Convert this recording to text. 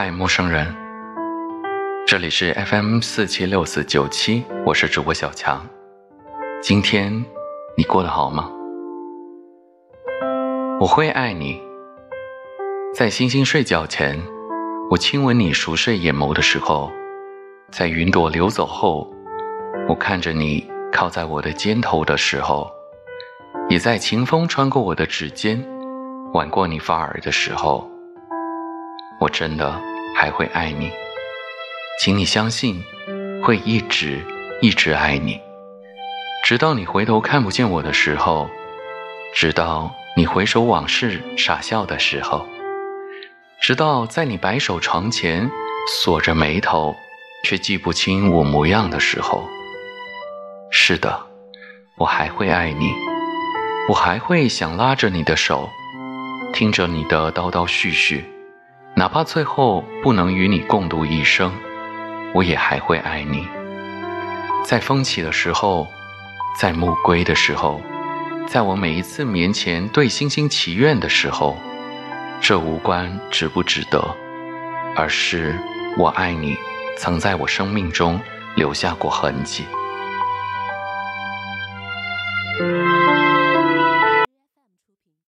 嗨，陌生人，这里是 FM 四七六四九七，我是主播小强。今天你过得好吗？我会爱你，在星星睡觉前，我亲吻你熟睡眼眸的时候，在云朵流走后，我看着你靠在我的肩头的时候，也在清风穿过我的指尖，挽过你发耳的时候。我真的还会爱你，请你相信，会一直一直爱你，直到你回头看不见我的时候，直到你回首往事傻笑的时候，直到在你白首床前锁着眉头却记不清我模样的时候。是的，我还会爱你，我还会想拉着你的手，听着你的叨叨絮絮。哪怕最后不能与你共度一生，我也还会爱你。在风起的时候，在暮归的时候，在我每一次眠前对星星祈愿的时候，这无关值不值得，而是我爱你，曾在我生命中留下过痕迹。